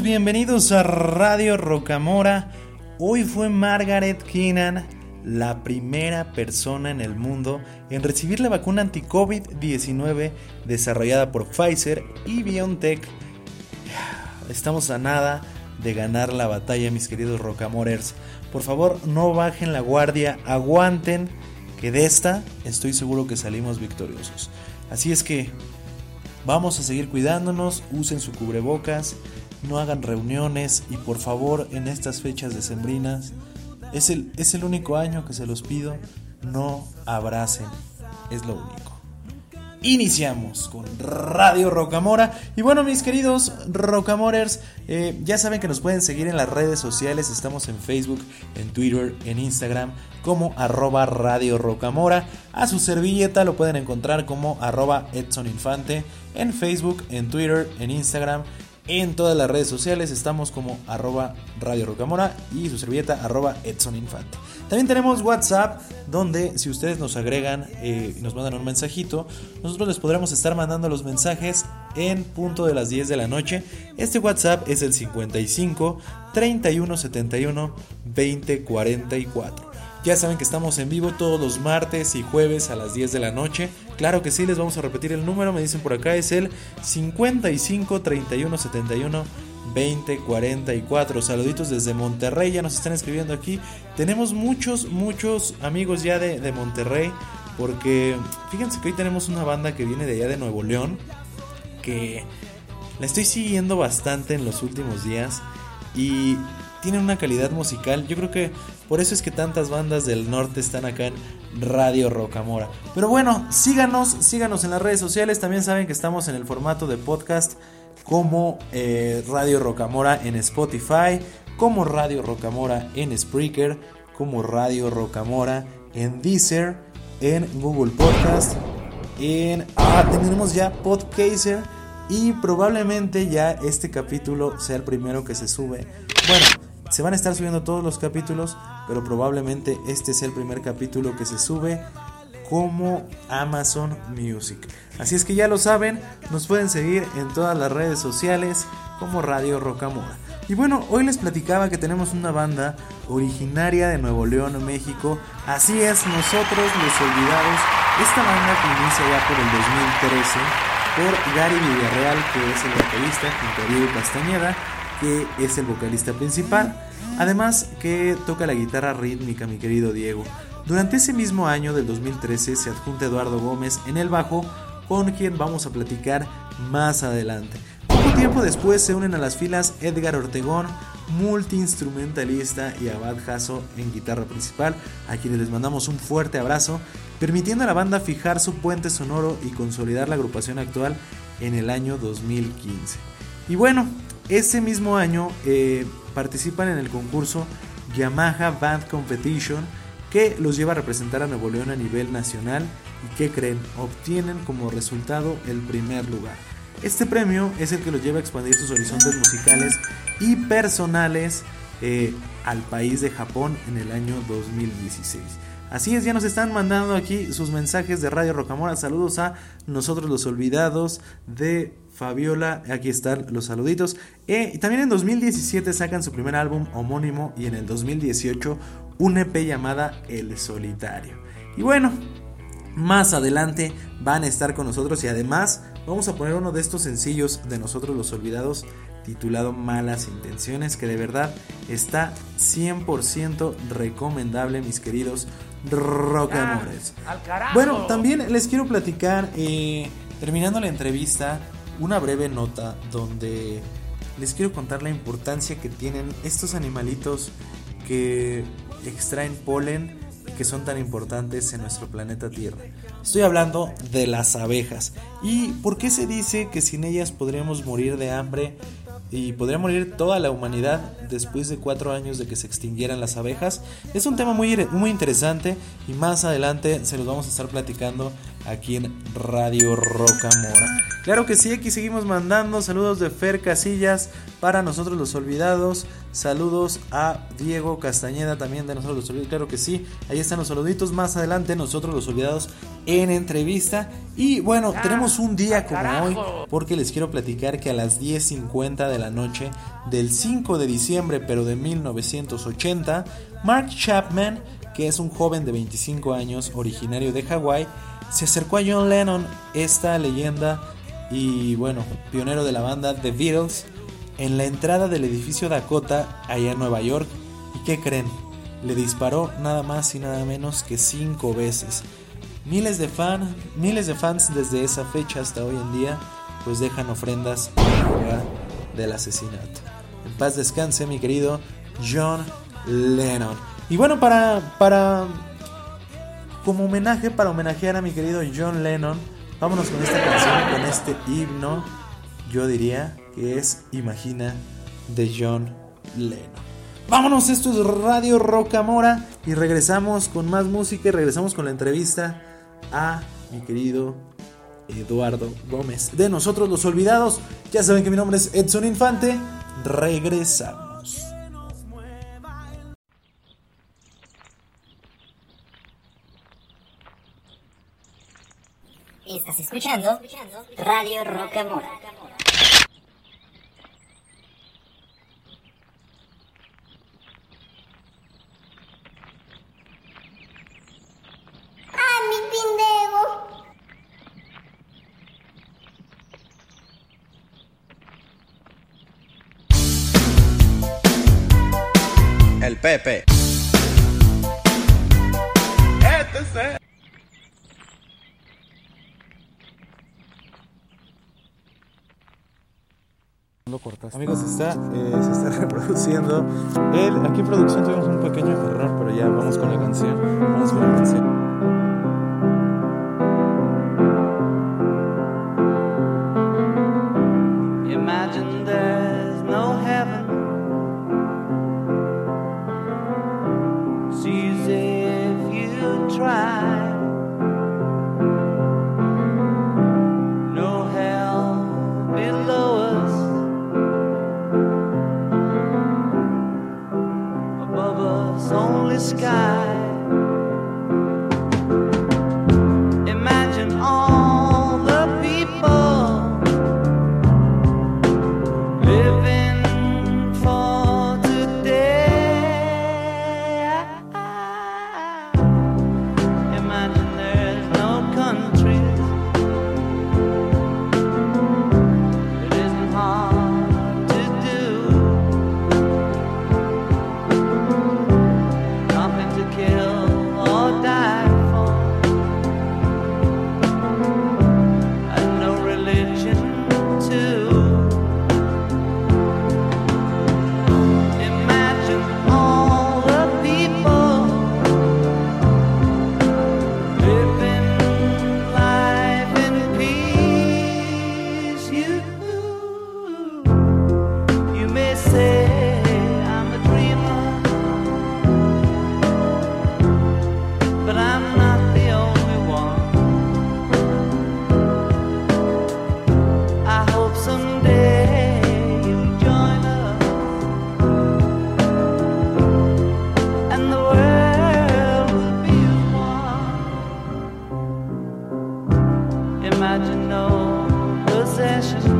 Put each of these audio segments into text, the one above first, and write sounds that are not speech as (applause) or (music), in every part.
Bienvenidos a Radio Rocamora. Hoy fue Margaret Keenan la primera persona en el mundo en recibir la vacuna anti-COVID-19 desarrollada por Pfizer y BioNTech. Estamos a nada de ganar la batalla, mis queridos Rocamorers. Por favor, no bajen la guardia, aguanten, que de esta estoy seguro que salimos victoriosos. Así es que Vamos a seguir cuidándonos, usen su cubrebocas, no hagan reuniones y por favor en estas fechas decembrinas, es el, es el único año que se los pido, no abracen, es lo único. Iniciamos con Radio Rocamora. Y bueno, mis queridos Rocamorers, eh, ya saben que nos pueden seguir en las redes sociales. Estamos en Facebook, en Twitter, en Instagram, como arroba Radio Rocamora. A su servilleta lo pueden encontrar como arroba Edson Infante en Facebook, en Twitter, en Instagram en todas las redes sociales estamos como arroba Radio Rocamora y su servilleta arroba Edson Infante. También tenemos WhatsApp donde si ustedes nos agregan eh, y nos mandan un mensajito, nosotros les podremos estar mandando los mensajes en punto de las 10 de la noche. Este WhatsApp es el 55 31 71 20 44. Ya saben que estamos en vivo todos los martes y jueves a las 10 de la noche. Claro que sí, les vamos a repetir el número, me dicen por acá, es el 55 31 71 20 44. Saluditos desde Monterrey, ya nos están escribiendo aquí. Tenemos muchos, muchos amigos ya de, de Monterrey, porque fíjense que hoy tenemos una banda que viene de allá de Nuevo León, que la estoy siguiendo bastante en los últimos días y tienen una calidad musical. Yo creo que por eso es que tantas bandas del norte están acá en Radio Rocamora. Pero bueno, síganos, síganos en las redes sociales. También saben que estamos en el formato de podcast como eh, Radio Rocamora en Spotify, como Radio Rocamora en Spreaker, como Radio Rocamora en Deezer, en Google Podcast, en... Ah, tenemos ya Podcaster y probablemente ya este capítulo sea el primero que se sube. Bueno, se van a estar subiendo todos los capítulos, pero probablemente este sea el primer capítulo que se sube como Amazon Music. Así es que ya lo saben, nos pueden seguir en todas las redes sociales como Radio Rocamora. Y bueno, hoy les platicaba que tenemos una banda originaria de Nuevo León, México. Así es, nosotros los olvidados. Esta banda que inicia ya por el 2013 por Gary Villarreal, que es el baterista, junto a Diego Castañeda que es el vocalista principal, además que toca la guitarra rítmica, mi querido Diego. Durante ese mismo año del 2013 se adjunta Eduardo Gómez en el bajo, con quien vamos a platicar más adelante. Poco tiempo después se unen a las filas Edgar Ortegón, multiinstrumentalista, y Abad Jasso en guitarra principal, a quienes les mandamos un fuerte abrazo, permitiendo a la banda fijar su puente sonoro y consolidar la agrupación actual en el año 2015. Y bueno, ese mismo año eh, participan en el concurso Yamaha Band Competition que los lleva a representar a Nuevo León a nivel nacional y que creen obtienen como resultado el primer lugar. Este premio es el que los lleva a expandir sus horizontes musicales y personales eh, al país de Japón en el año 2016. Así es, ya nos están mandando aquí sus mensajes de Radio Rocamora. Saludos a nosotros los olvidados de Fabiola, aquí están los saluditos. Eh, y también en 2017 sacan su primer álbum homónimo y en el 2018 un EP llamada El Solitario. Y bueno, más adelante van a estar con nosotros y además vamos a poner uno de estos sencillos de nosotros los olvidados titulado Malas Intenciones que de verdad está 100% recomendable mis queridos rock amores. Bueno, también les quiero platicar, eh, terminando la entrevista, una breve nota donde les quiero contar la importancia que tienen estos animalitos que extraen polen que son tan importantes en nuestro planeta Tierra. Estoy hablando de las abejas. ¿Y por qué se dice que sin ellas podríamos morir de hambre? y podría morir toda la humanidad después de cuatro años de que se extinguieran las abejas. Es un tema muy, muy interesante y más adelante se los vamos a estar platicando aquí en Radio Rocamora. Claro que sí, aquí seguimos mandando saludos de Fer Casillas para nosotros los olvidados. Saludos a Diego Castañeda también de nosotros los olvidados. Claro que sí, ahí están los saluditos. Más adelante nosotros los olvidados en entrevista. Y bueno, tenemos un día como hoy porque les quiero platicar que a las 10.50 de la noche del 5 de diciembre pero de 1980, Mark Chapman, que es un joven de 25 años originario de Hawái, se acercó a John Lennon, esta leyenda y bueno, pionero de la banda The Beatles, en la entrada del edificio Dakota allá en Nueva York. ¿Y qué creen? Le disparó nada más y nada menos que cinco veces. Miles de, miles de fans desde esa fecha hasta hoy en día pues dejan ofrendas del asesinato. En paz descanse mi querido John Lennon. Y bueno, para, para como homenaje, para homenajear a mi querido John Lennon, vámonos con esta canción, con este himno, yo diría que es Imagina de John Lennon. Vámonos, esto es Radio Rocamora y regresamos con más música y regresamos con la entrevista a mi querido Eduardo Gómez. De nosotros los olvidados, ya saben que mi nombre es Edson Infante. Regresamos. Estás escuchando Radio Rocamora. ¡Ah, mi pendejo! El Amigos, está, eh, se está (laughs) reproduciendo. El, aquí en producción tuvimos un pequeño error, pero ya vamos con la canción. Vamos con la canción. Sky. Imagine no possessions.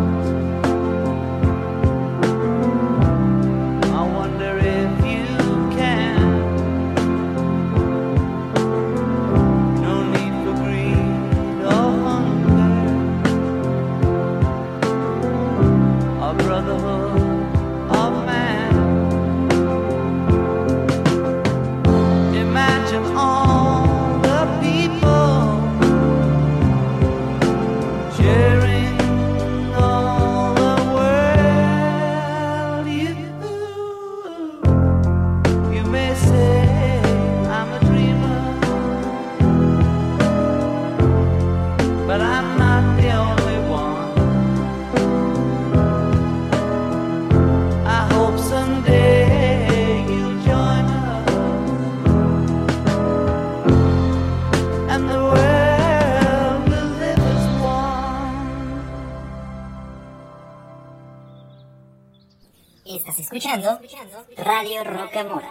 Radio Rocamora.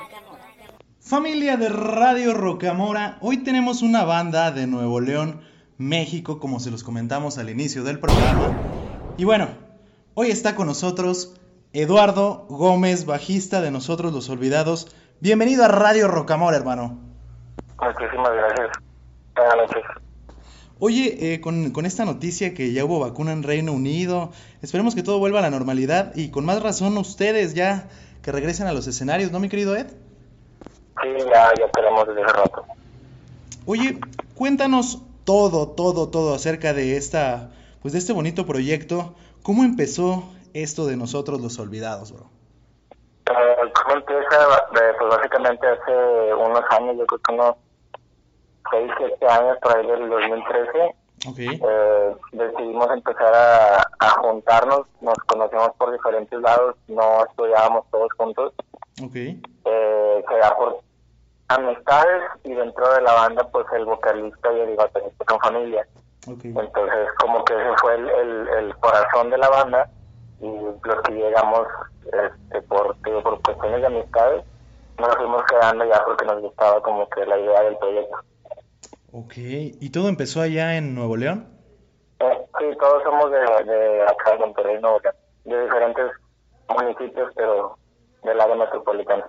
Familia de Radio Rocamora, hoy tenemos una banda de Nuevo León, México, como se los comentamos al inicio del programa. Y bueno, hoy está con nosotros Eduardo Gómez, bajista de Nosotros los Olvidados. Bienvenido a Radio Rocamora, hermano. Muchísimas gracias. Buenas noches. Oye, eh, con, con esta noticia que ya hubo vacuna en Reino Unido, esperemos que todo vuelva a la normalidad y con más razón ustedes ya que regresen a los escenarios, ¿no, mi querido Ed? Sí, ya, ya tenemos desde hace rato. Oye, cuéntanos todo, todo, todo acerca de esta, pues de este bonito proyecto. ¿Cómo empezó esto de nosotros los olvidados, bro? Eh, ¿Cómo empieza? Eh, pues básicamente hace unos años, yo creo que unos 6, 7 años, por ahí del 2013, Ok, eh, decidimos empezar a, a juntarnos, nos conocemos por diferentes lados, no estudiábamos todos juntos, ok, eh, da por amistades y dentro de la banda pues el vocalista y el baterista son familia. Entonces, como que ese fue el, el, el corazón de la banda y los que llegamos este, por, digo, por cuestiones de amistades, nos fuimos quedando ya porque nos gustaba como que la idea del proyecto. Ok, ¿y todo empezó allá en Nuevo León? Eh, sí, todos somos de, de acá de Monterrey, Nuevo León, de diferentes municipios, pero del área metropolitana.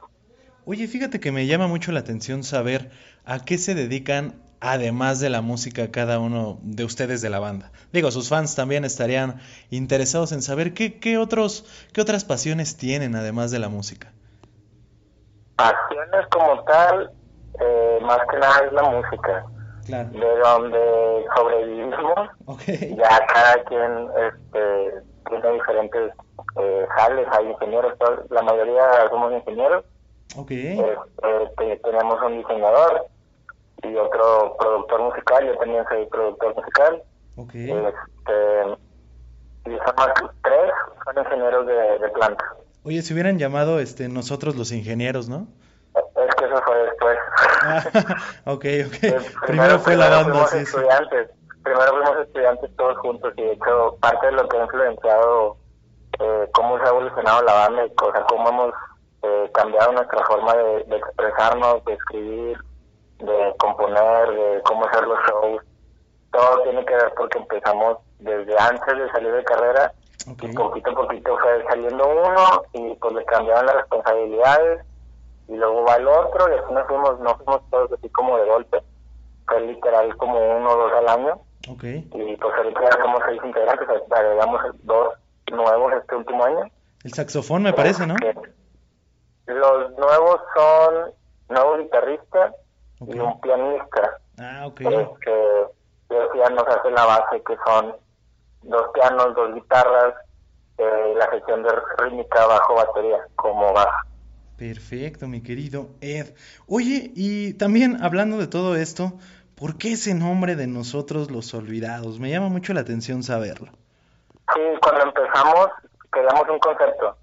Oye, fíjate que me llama mucho la atención saber a qué se dedican además de la música cada uno de ustedes de la banda. Digo, sus fans también estarían interesados en saber qué, qué otros, qué otras pasiones tienen además de la música. Pasiones como tal, eh, más que nada es la música, Claro. de donde sobrevivimos Ok, ya cada quien este, tiene diferentes eh, jales, hay ingenieros, la mayoría somos ingenieros, ok, eh, eh, te- tenemos un diseñador y otro productor musical, yo también soy productor musical, ok. este, y somos tres, son ingenieros de, de planta. Oye, si hubieran llamado este, nosotros los ingenieros, ¿no? Eso fue después. (laughs) Ok, ok. Primero fue la banda, fuimos sí. Primero fuimos estudiantes todos juntos y de hecho parte de lo que ha influenciado eh, cómo se ha evolucionado la banda y cómo hemos eh, cambiado nuestra forma de, de expresarnos, de escribir, de componer, de cómo hacer los shows. Todo tiene que ver porque empezamos desde antes de salir de carrera y poquito a poquito fue saliendo uno y pues le cambiaron las responsabilidades y luego va el otro y así nos fuimos, no fuimos todos así como de golpe, fue literal como uno o dos al año ok. y pues ahorita ya somos seis integrantes, agregamos dos nuevos este último año. El saxofón me parece, ¿no? Los nuevos son nuevo guitarrista y un pianista, Ah, ok. este, y ya nos hace la base que son dos pianos, dos guitarras, eh, la sección de rítmica, bajo, batería, como baja. Perfecto, mi querido Ed. Oye, y también hablando de todo esto, ¿por qué ese nombre de nosotros los olvidados? Me llama mucho la atención saberlo. Sí, cuando empezamos queríamos un concepto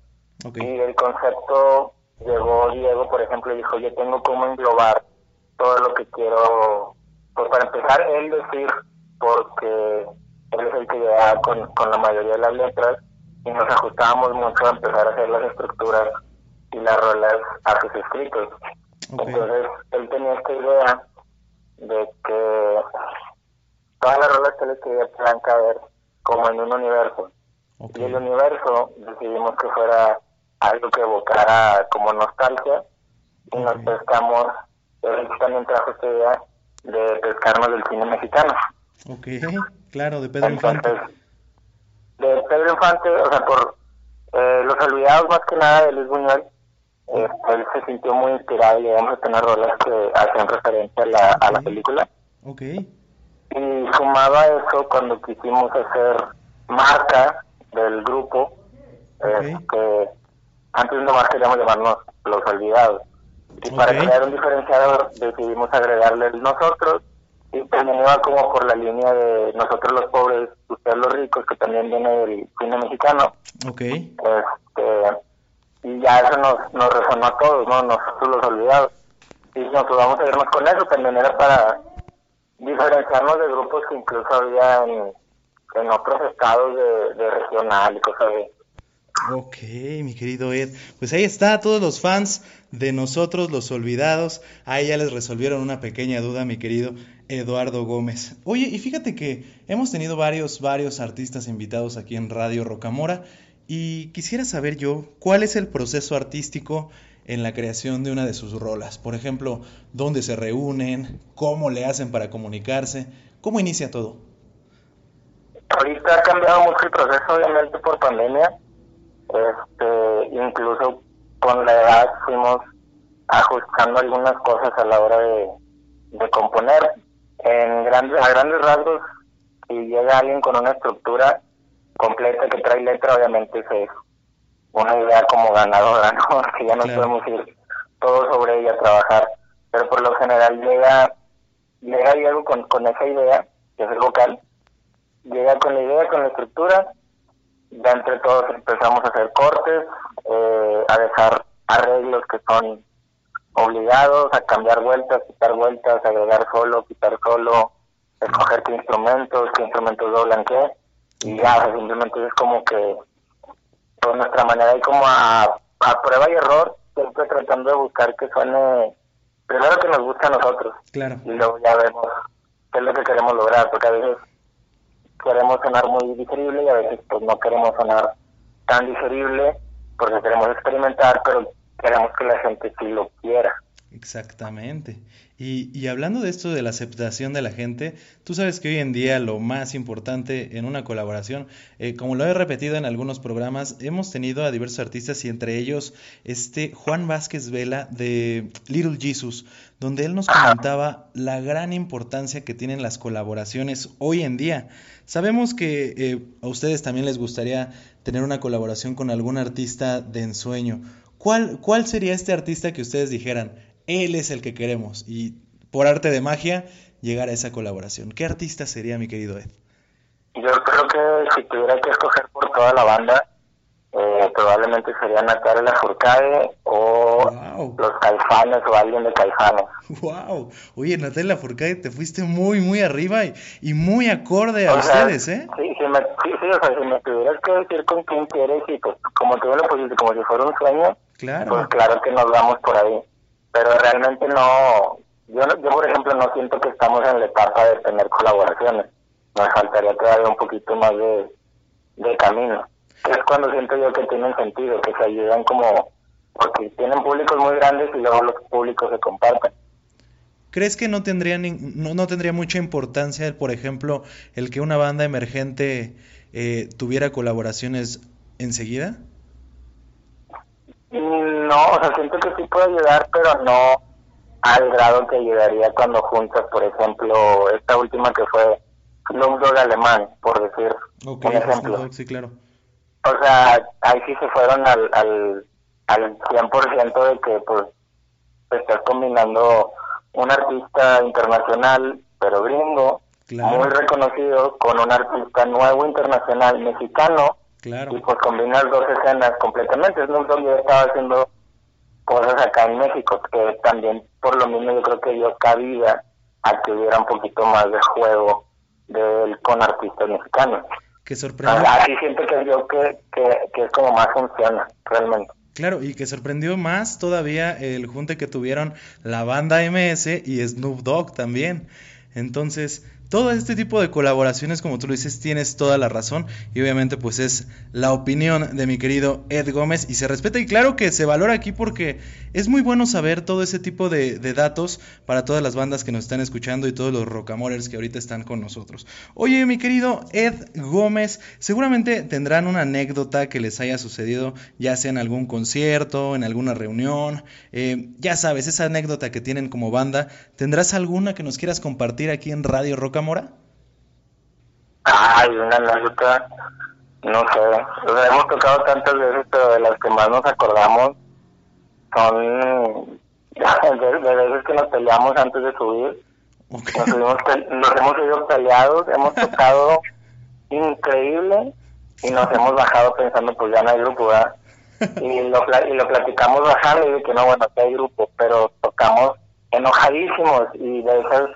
y el concepto llegó Diego, por ejemplo, y dijo, yo tengo cómo englobar todo lo que quiero, pues para empezar, él decir, porque él es el que llegaba con, con la mayoría de las letras y nos ajustábamos mucho a empezar a hacer las estructuras y las rolas a sus escritos. Entonces, él tenía esta idea de que todas las rolas que querían caber como en un universo. Y el universo decidimos que fuera algo que evocara como nostalgia y nos pescamos, él también trajo esta idea de pescarnos del cine mexicano. Ok, claro, de Pedro Infante. De Pedro Infante, o sea, por eh, Los Olvidados más que nada de Luis Buñuel, eh, él se sintió muy inspirado y llegamos a tener rolas que hacían referencia a la, a la película. Ok, Y sumado a eso, cuando quisimos hacer marca del grupo, este, antes nomás queríamos llamarnos Los Olvidados. Y para crear un diferenciador decidimos agregarle el nosotros y también iba como por la línea de nosotros los pobres, ustedes los ricos, que también viene del cine mexicano. ok, Este, y ya eso nos, nos resonó a todos, ¿no? Nosotros los olvidados. Y nos vamos a irnos con eso, también era para diferenciarnos de grupos que incluso había en, otros estados de, regional y cosas de Ok, mi querido Ed. Pues ahí está, todos los fans de nosotros, los olvidados. Ahí ya les resolvieron una pequeña duda, mi querido Eduardo Gómez. Oye, y fíjate que hemos tenido varios, varios artistas invitados aquí en Radio Rocamora. Y quisiera saber yo cuál es el proceso artístico en la creación de una de sus rolas. Por ejemplo, dónde se reúnen, cómo le hacen para comunicarse, cómo inicia todo. Ahorita ha cambiado mucho el proceso, obviamente, por pandemia. Este, incluso con la edad fuimos ajustando algunas cosas a la hora de, componer. En grandes, a grandes rasgos, si llega alguien con una estructura completa que trae letra, obviamente es una idea como ganadora, (laughs) ¿no? Que ya no Claro. podemos ir todos sobre ella a trabajar. Pero por lo general llega, llega Diego con, con esa idea, que es el vocal, llega con la idea, con la estructura, ya entre todos empezamos a hacer cortes, eh, a dejar arreglos que son obligados, a cambiar vueltas, quitar vueltas, agregar solo, quitar solo, escoger qué instrumentos, qué instrumentos doblan qué, y ya, simplemente es como que por nuestra manera y como a, a prueba y error, siempre tratando de buscar que suene, primero que nos guste a nosotros, Claro. y luego ya vemos qué es lo que queremos lograr, porque a veces queremos sonar muy digerible y a veces pues no queremos sonar tan digerible porque queremos experimentar, pero queremos que la gente sí lo quiera. Exactamente. Y, hablando de esto de la aceptación de la gente, tú sabes que hoy en día lo más importante en una colaboración, eh, como lo he repetido en algunos programas, hemos tenido a diversos artistas y entre ellos este Juan Vázquez Vela de Little Jesus, donde él nos comentaba la gran importancia que tienen las colaboraciones hoy en día. Sabemos que eh, a ustedes también les gustaría tener una colaboración con algún artista de ensueño. ¿Cuál, ¿Cuál sería este artista que ustedes dijeran, él es el que queremos? Y por arte de magia, llegar a esa colaboración. ¿Qué artista sería, mi querido Ed? Yo creo que si tuviera que escoger por toda la banda, eh, probablemente sería Natalia Lafourcade o Wow. los Caifanes o alguien de Caifanes. ¡Wow! Oye, Natalia Lafourcade, te fuiste muy, muy arriba y, y muy acorde a O sea, ustedes, ¿eh? Sí, si me, sí, sí, o sea, si me tuvieras que decir con quién quieres y pues como tú lo pusiste, como si fuera un sueño, Claro. pues claro que nos vamos por ahí. Pero realmente no, yo, yo por ejemplo no siento que estamos en la etapa de tener colaboraciones. Nos faltaría todavía un poquito más de, de camino. Es cuando siento yo que tienen sentido, que se ayudan como, porque tienen públicos muy grandes y luego los públicos se comparten. ¿Crees que no tendría, nin- no, no tendría mucha importancia, por ejemplo, el que una banda emergente eh, tuviera colaboraciones enseguida? Mm, No, o sea, siento que sí puede ayudar, pero no al grado que ayudaría cuando juntas, por ejemplo, esta última que fue Snoop Dogg alemán, por decir Ok, un ejemplo. Sí, claro. O sea, ahí sí se fueron al, al, al 100% de que, pues, estás combinando un artista internacional, pero gringo, Claro. muy reconocido, con un artista nuevo internacional mexicano, Claro. y pues combinas dos escenas completamente. Snoop Dogg ya estaba haciendo cosas acá en México, que también por lo mismo yo creo que dio cabida a que hubiera un poquito más de juego de él con artistas mexicanos. Que sorprendió, Así siento que yo que, que, que es como más funciona realmente. claro, y que sorprendió más todavía el junte que tuvieron la banda MS y Snoop Dogg también. Entonces, todo este tipo de colaboraciones, como tú lo dices, tienes toda la razón. Y obviamente pues es la opinión de mi querido Ed Gómez. Y se respeta y claro que se valora aquí porque es muy bueno saber todo ese tipo de, datos para todas las bandas que nos están escuchando y todos los rockamores que ahorita están con nosotros. Oye, mi querido Ed Gómez, seguramente tendrán una anécdota que les haya sucedido ya sea en algún concierto, en alguna reunión, eh, ya sabes, esa anécdota que tienen como banda, ¿tendrás alguna que nos quieras compartir aquí en Radio Rocamora? Ay, una anécdota, no sé, o sea, hemos tocado tantas veces, pero de las que más nos acordamos son (laughs) de, de veces que nos peleamos antes de subir. Ok. Nos, hemos nos hemos ido peleados, hemos (laughs) tocado increíble y nos hemos bajado pensando, pues ya no hay grupo, ¿verdad? Y lo, y lo platicamos bajando y de que no, bueno, sí hay grupo, pero tocamos enojadísimos y de esas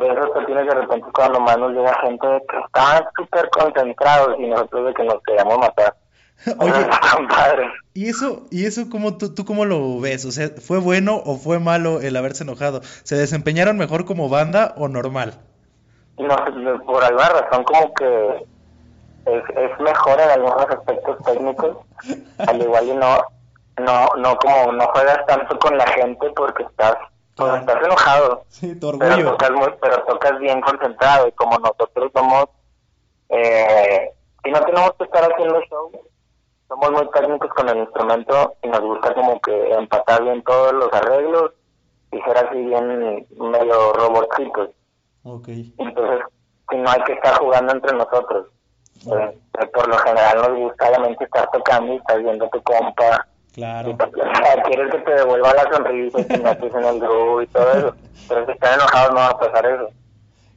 de esas cuestiones de repente cuando más nos llega gente que está súper concentrados y nosotros de que nos queríamos matar. (laughs) Oye. ¿y eso, y eso cómo tú, tú cómo lo ves? O sea, ¿fue bueno o fue malo el haberse enojado? ¿Se desempeñaron mejor como banda o normal? No, no, por alguna razón como que es, es mejor en algunos aspectos técnicos, al igual y no, no, no como no juegas tanto con la gente porque estás, pues, Claro. estás enojado, Sí, tu pero tocas muy, pero tocas bien concentrado y como nosotros somos, eh, y no tenemos que estar haciendo show, somos muy técnicos con el instrumento y nos gusta como que empatar bien todos los arreglos y ser así bien medio robotcitos. Ok. Entonces, si no hay que estar jugando entre nosotros. Eh, eh, por lo general nos gusta obviamente estar tocando y estar viendo a tu compa. Claro. Pues, quieres que te devuelva la sonrisa y te metes en el groove y todo eso. Pero si están enojados no va a pasar eso.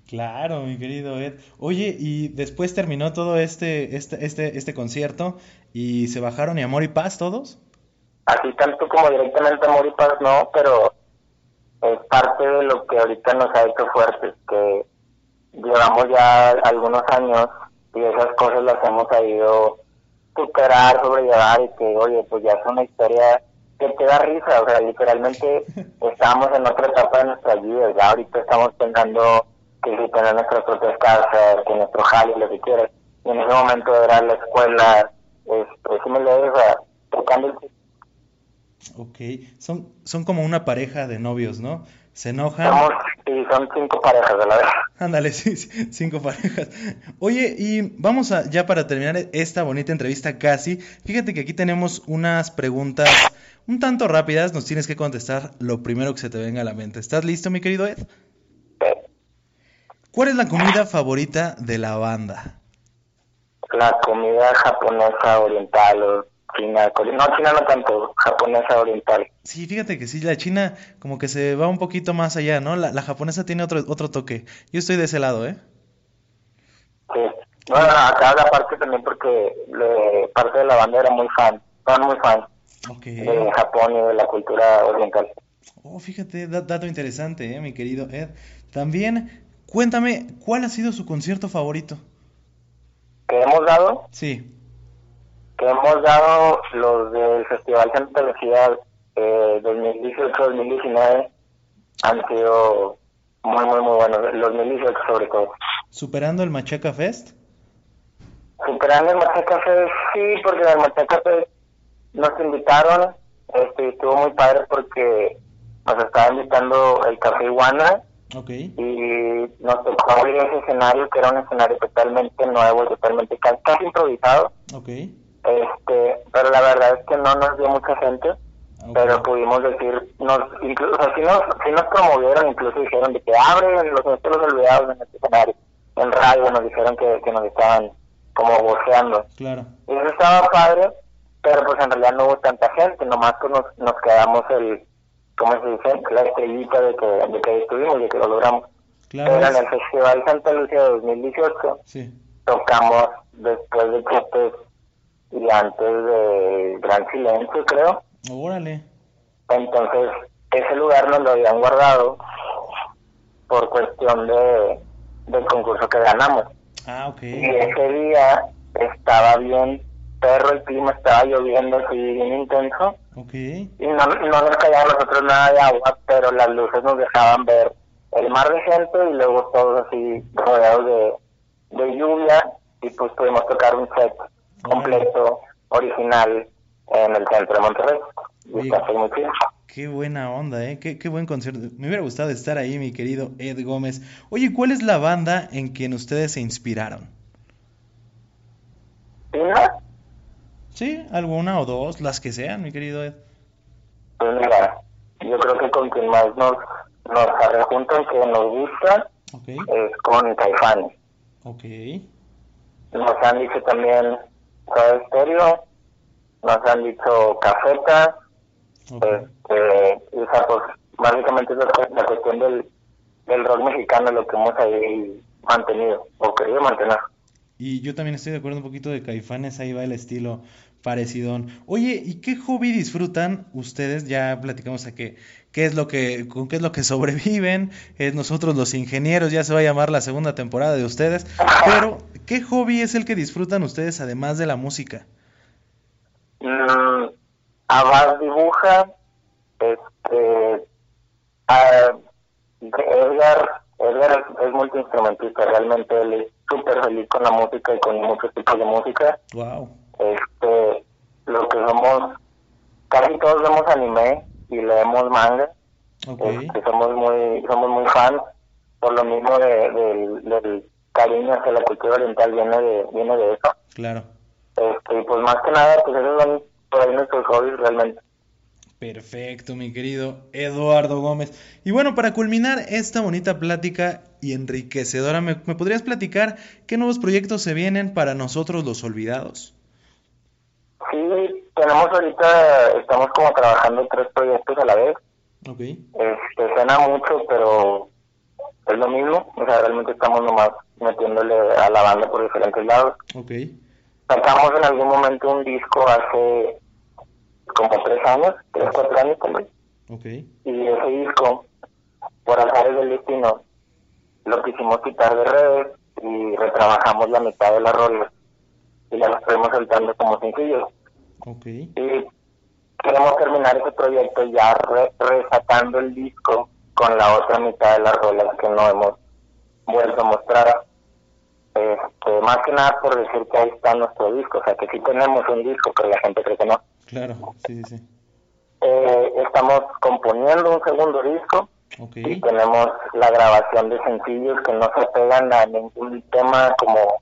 Claro, mi querido Ed. Oye, y después terminó todo este, este, este, este concierto y se bajaron y amor y paz todos. Así tanto como directamente Amor y Paz no, pero es parte de lo que ahorita nos ha hecho fuertes, que llevamos ya algunos años y esas cosas las hemos sabido superar, sobrellevar y que, oye, pues ya es una historia que te da risa, o sea, literalmente (laughs) estábamos en otra etapa de nuestra vida, ya ahorita estamos pensando que si tener nuestras propias casas, que nuestro jale, lo que quieras, y en ese momento era la escuela, este, si me lees, o sea, tocando el Ok, son, son como una pareja de novios, ¿no? Se enojan. Sí, son cinco parejas de la vez. Ándale, (laughs) sí, sí, cinco parejas. Oye, y vamos a, ya para terminar esta bonita entrevista casi, fíjate que aquí tenemos unas preguntas un tanto rápidas, nos tienes que contestar lo primero que se te venga a la mente. ¿Estás listo, mi querido Ed? ¿Cuál es la comida favorita de la banda? La comida japonesa oriental china, no china no tanto, japonesa oriental. Sí, fíjate que sí, la china como que se va un poquito más allá, ¿no? La, la japonesa tiene otro, otro toque. Yo estoy de ese lado, ¿eh? Sí. No, no, acá la parte también porque le- parte de la banda era muy fan, son muy fan Ok. de Japón y de la cultura oriental. Oh, fíjate, da- dato interesante, ¿eh, mi querido Ed? También, cuéntame, ¿cuál ha sido su concierto favorito? Que hemos dado, Sí. Que hemos dado los del Festival Santa Lucía eh, 2018-2019 han sido muy, muy, muy buenos. Los 2018 sobre todo. ¿Superando el Machaca Fest? Superando el Machaca Fest, sí, porque en el Machaca Fest nos invitaron, este, estuvo muy padre porque nos estaba invitando el Café Iguana Ok. y nos tocó abrir ese escenario que era un escenario totalmente nuevo, totalmente ca- casi improvisado, Ok. Este, pero la verdad es que no nos dio mucha gente, pero pudimos decir, nos, incluso, o sea, sí nos, sí nos promovieron, incluso dijeron de que abren los nuestros olvidados en este escenario, en radio nos dijeron que, que nos estaban como voceando. Claro. Y eso estaba padre, pero pues en realidad no hubo tanta gente, nomás pues nos, nos quedamos el, ¿cómo se dice? La estrellita de que, de que estuvimos, de que lo logramos. Claro. Pero en el Festival Santa Lucía 2018 Sí. tocamos después de Chutes y antes de Gran Silencio, creo. Órale. Entonces, ese lugar nos lo habían guardado por cuestión de del concurso que ganamos. Ah, ok. Y ese día estaba bien perro el clima, estaba lloviendo así bien intenso Ok. y no, no nos caía a nosotros nada de agua, pero las luces nos dejaban ver el mar de gente y luego todos así rodeados de, de lluvia y pues pudimos tocar un set completo, original en el centro de Monterrey. Y está muy chido. Qué buena onda, ¿eh? Qué, qué buen concierto. Me hubiera gustado estar ahí, mi querido Ed Gómez. Oye, ¿cuál es la banda en quien ustedes se inspiraron? ¿Tina? Sí, alguna o dos, las que sean, mi querido Ed. Pues mira, yo creo que con quien más nos, nos arrejuntan que nos gusta es con Caifanes. ok. Nos han dicho también Soda Stereo, nos han dicho Cafeta, ok. este, y, o sea, pues básicamente es la cuestión del, del rock mexicano lo que hemos ahí mantenido, o querido mantener. Y yo también estoy de acuerdo un poquito de Caifanes, ahí va el estilo parecidón. Oye, ¿y qué hobby disfrutan ustedes? Ya platicamos a qué, qué es lo que, con qué es lo que (laughs) sobreviven, es nosotros los ingenieros, ya se va a llamar la segunda temporada de ustedes, pero ¿qué hobby es el que disfrutan ustedes además de la música? Mm, dibuja, este, Edgar, Edgar es, es multiinstrumentista, realmente él súper feliz con la música y con muchos tipos de música. Wow. Este, lo que somos, casi todos vemos anime y leemos manga. Ok. Este, somos muy somos muy fans por lo mismo de, del- del cariño hacia la cultura oriental viene de viene de eso Claro. este y pues más que nada pues esos son por ahí nuestros hobbies realmente Perfecto, mi querido Eduardo Gómez. Y bueno, para culminar esta bonita plática y enriquecedora, ¿me, me podrías platicar qué nuevos proyectos se vienen para nosotros los olvidados? sí tenemos ahorita estamos como trabajando tres proyectos a la vez Ok. este suena mucho pero es lo mismo o sea realmente estamos nomás metiéndole a la banda por diferentes lados Ok. sacamos en algún momento un disco hace como tres años tres cuatro años también Ok. y ese disco, por azares del destino, lo quisimos quitar de redes y retrabajamos la mitad de la rola y la estuvimos soltando como sencillos. Ok. Y queremos terminar ese proyecto ya re- resacando el disco con la otra mitad de las rolas que no hemos vuelto a mostrar. Este, más que nada por decir que ahí está nuestro disco, o sea que sí tenemos un disco, pero la gente cree que no. Claro. Sí, sí. Eh, estamos componiendo un segundo disco y tenemos la grabación de sencillos que no se pegan a ningún tema como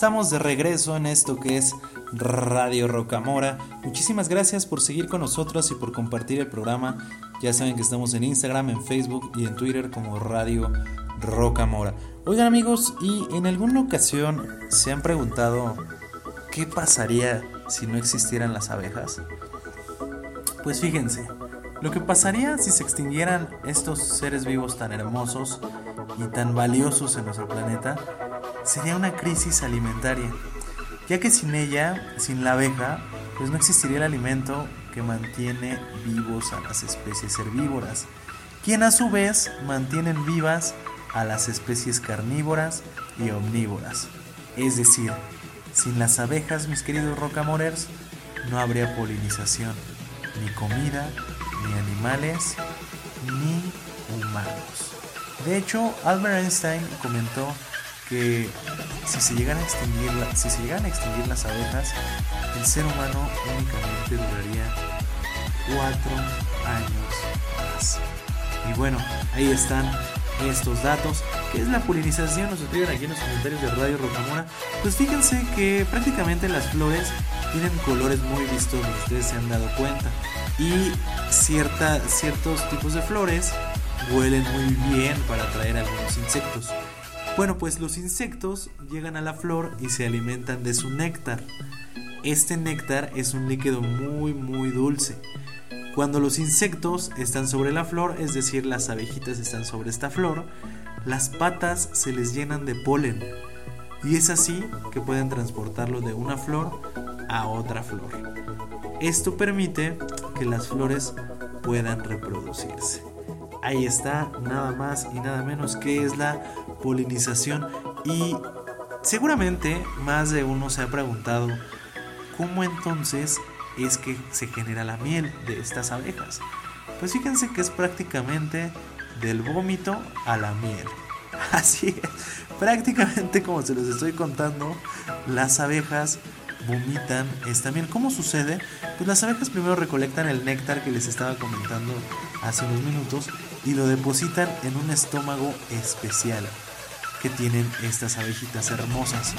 estamos de regreso en esto que es Radio Rocamora. Muchísimas gracias por seguir con nosotros y por compartir el programa. Ya saben que estamos en Instagram, en Facebook y en Twitter como Radio Rocamora. Oigan amigos, ¿y en alguna ocasión se han preguntado qué pasaría si no existieran las abejas? Pues fíjense, lo que pasaría si se extinguieran estos seres vivos tan hermosos y tan valiosos en nuestro planeta sería una crisis alimentaria, ya que sin ella, sin la abeja, pues no existiría el alimento que mantiene vivos a las especies herbívoras, quien a su vez mantienen vivas a las especies carnívoras y omnívoras. Es decir, sin las abejas, mis queridos rocamorers, no habría polinización, ni comida, ni animales, ni humanos. De hecho, Albert Einstein comentó que si se llegan a extinguir, si se llegan a extinguir las abejas, el ser humano únicamente duraría cuatro años más. Y bueno, ahí están estos datos. ¿Qué es la polinización? Nos escriben aquí en los comentarios de Radio Rocamora. Pues fíjense que prácticamente las flores tienen colores muy vistosos, ustedes se han dado cuenta. Y cierta, ciertos tipos de flores huelen muy bien para atraer algunos insectos. Bueno, pues los insectos llegan a la flor y se alimentan de su néctar. Este néctar es un líquido muy muy dulce. Cuando los insectos están sobre la flor, es decir, las abejitas están sobre esta flor, las patas se les llenan de polen. Y es así que pueden transportarlo de una flor a otra flor. Esto permite que las flores puedan reproducirse. Ahí está, nada más y nada menos que es la polinización. Y seguramente más de uno se ha preguntado cómo entonces es que se genera la miel de estas abejas. Pues fíjense que es prácticamente del vómito a la miel. (laughs) Así es, prácticamente como se los estoy contando, las abejas vomitan esta miel. ¿Cómo sucede? Pues las abejas primero recolectan el néctar que les estaba comentando hace unos minutos y lo depositan en un estómago especial que tienen estas abejitas hermosas.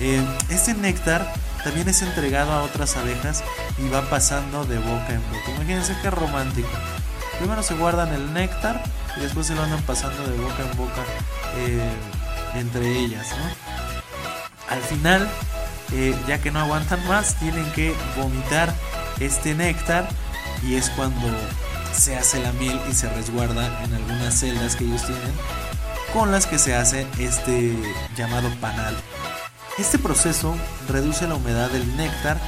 Eh, este néctar también es entregado a otras abejas y va pasando de boca en boca. Imagínense qué romántico. Primero se guardan el néctar y después se lo andan pasando de boca en boca eh, entre ellas. Al final, eh, ya que no aguantan más, tienen que vomitar este néctar y es cuando se hace la miel y se resguarda en algunas celdas que ellos tienen con las que se hace este llamado panal. Este proceso reduce la humedad del néctar,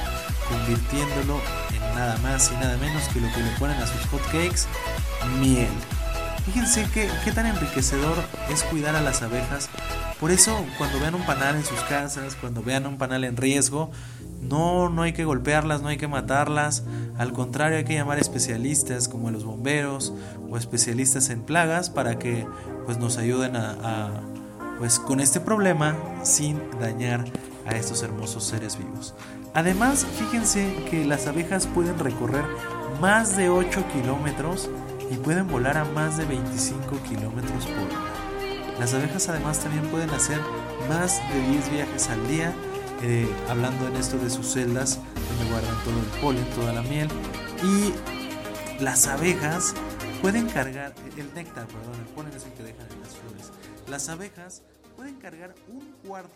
convirtiéndolo en nada más y nada menos que lo que le ponen a sus hotcakes, miel. Fíjense que, qué tan enriquecedor es cuidar a las abejas. Por eso, cuando vean un panal en sus casas, cuando vean un panal en riesgo, no, no hay que golpearlas, no hay que matarlas. Al contrario, hay que llamar especialistas como los bomberos o especialistas en plagas para que pues, nos ayuden a, pues, con este problema sin dañar a estos hermosos seres vivos. Además, fíjense que las abejas pueden recorrer más de 8 kilómetros y pueden volar a más de 25 kilómetros por hora. Las abejas además también pueden hacer más de 10 viajes al día eh, hablando en esto de sus celdas, donde guardan todo el polen, toda la miel. Y las abejas pueden cargar, el néctar, perdón, el polen es que dejan en las flores. Las abejas pueden cargar un cuarto.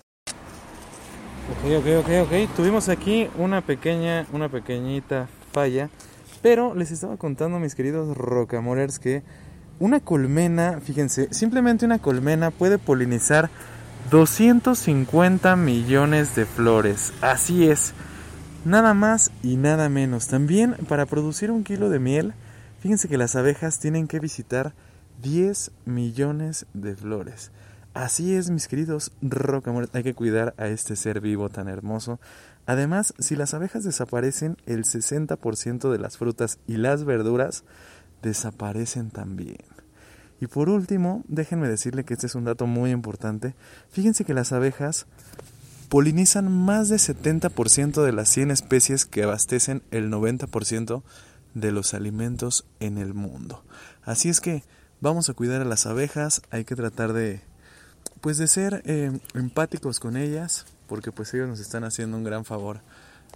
Ok, ok, ok, ok. Tuvimos aquí una pequeña, una pequeñita falla. Pero les estaba contando, mis queridos rocamorers, que una colmena, fíjense, simplemente una colmena puede polinizar 250 millones de flores. Así es. Nada más y nada menos. También para producir un kilo de miel, fíjense que las abejas tienen que visitar 10 millones de flores. Así es, mis queridos rocamores, hay que cuidar a este ser vivo tan hermoso. Además, si las abejas desaparecen, el 60% de las frutas y las verduras desaparecen también. Y por último, déjenme decirle que este es un dato muy importante. Fíjense que las abejas polinizan más del 70% de las 100 especies que abastecen el 90% de los alimentos en el mundo. Así es que vamos a cuidar a las abejas, hay que tratar de, pues de ser eh, empáticos con ellas, porque pues ellos nos están haciendo un gran favor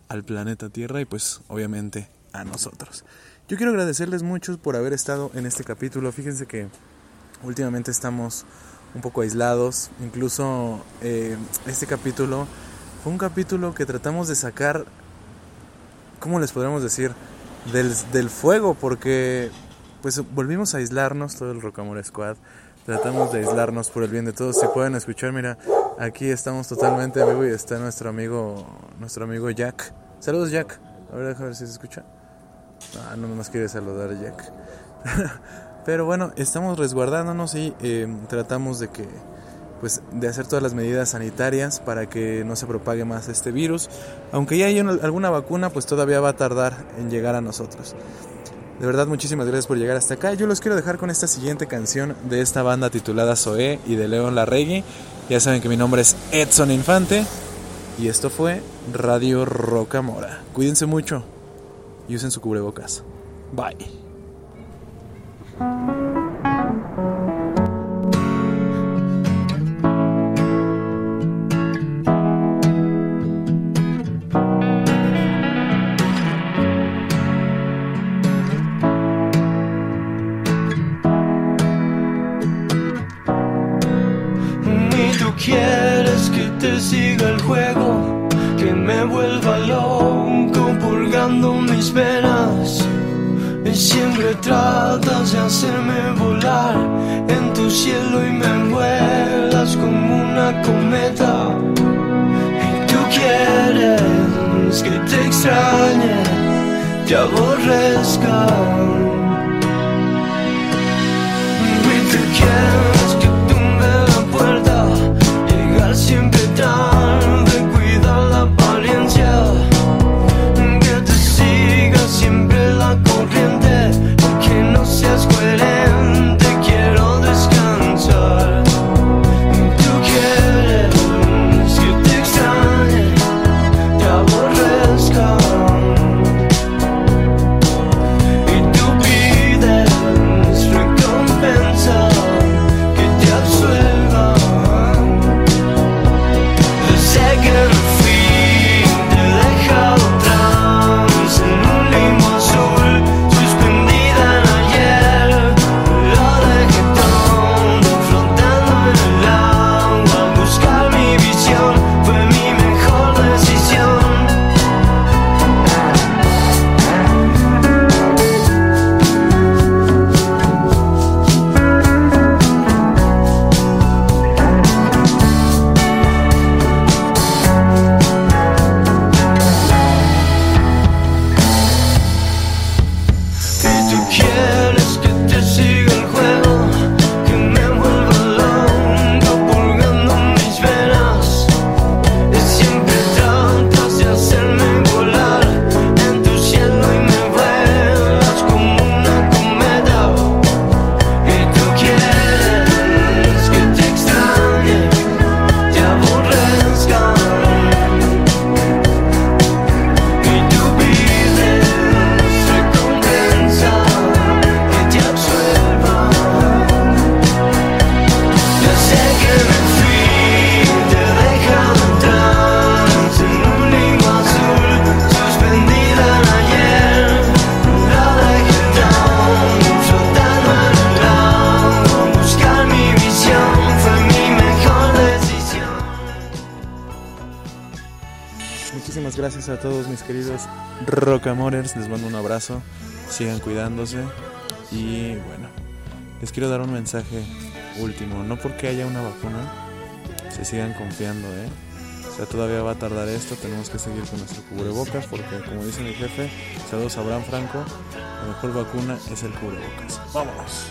al planeta Tierra y pues obviamente a nosotros. Yo quiero agradecerles mucho por haber estado en este capítulo. Fíjense que últimamente estamos un poco aislados. Incluso eh, este capítulo fue un capítulo que tratamos de sacar, ¿cómo les podríamos decir? Del, del fuego, porque pues volvimos a aislarnos, todo el Rocamora Squad. Tratamos de aislarnos por el bien de todos. Si pueden escuchar, mira, aquí estamos totalmente en vivo y está nuestro amigo, nuestro amigo Jack. Saludos Jack. A ver, déjame ver si se escucha. Ah, no nos quiere saludar Jack. (laughs) Pero bueno, estamos resguardándonos y eh, tratamos de que pues de hacer todas las medidas sanitarias para que no se propague más este virus. Aunque ya hay una- alguna vacuna, pues todavía va a tardar en llegar a nosotros. De verdad, muchísimas gracias por llegar hasta acá. Yo los quiero dejar con esta siguiente canción de esta banda titulada Zoé y de León Larregui. Ya saben que mi nombre es Edson Infante. Y esto fue Radio Rocamora. Cuídense mucho y usen su cubrebocas. Bye. Y hacerme volar en tu cielo y me vuelas como una cometa. Y tú quieres que te extrañe, te aborrezca. Rocamorers. Les mando un abrazo. Sigan cuidándose. Y bueno, les quiero dar un mensaje último. No porque haya una vacuna, se sigan confiando, ¿eh? O sea, todavía va a tardar esto. Tenemos que seguir con nuestro cubrebocas. Porque, como dice mi jefe, saludos a Abraham Franco. La mejor vacuna es el cubrebocas. ¡Vámonos!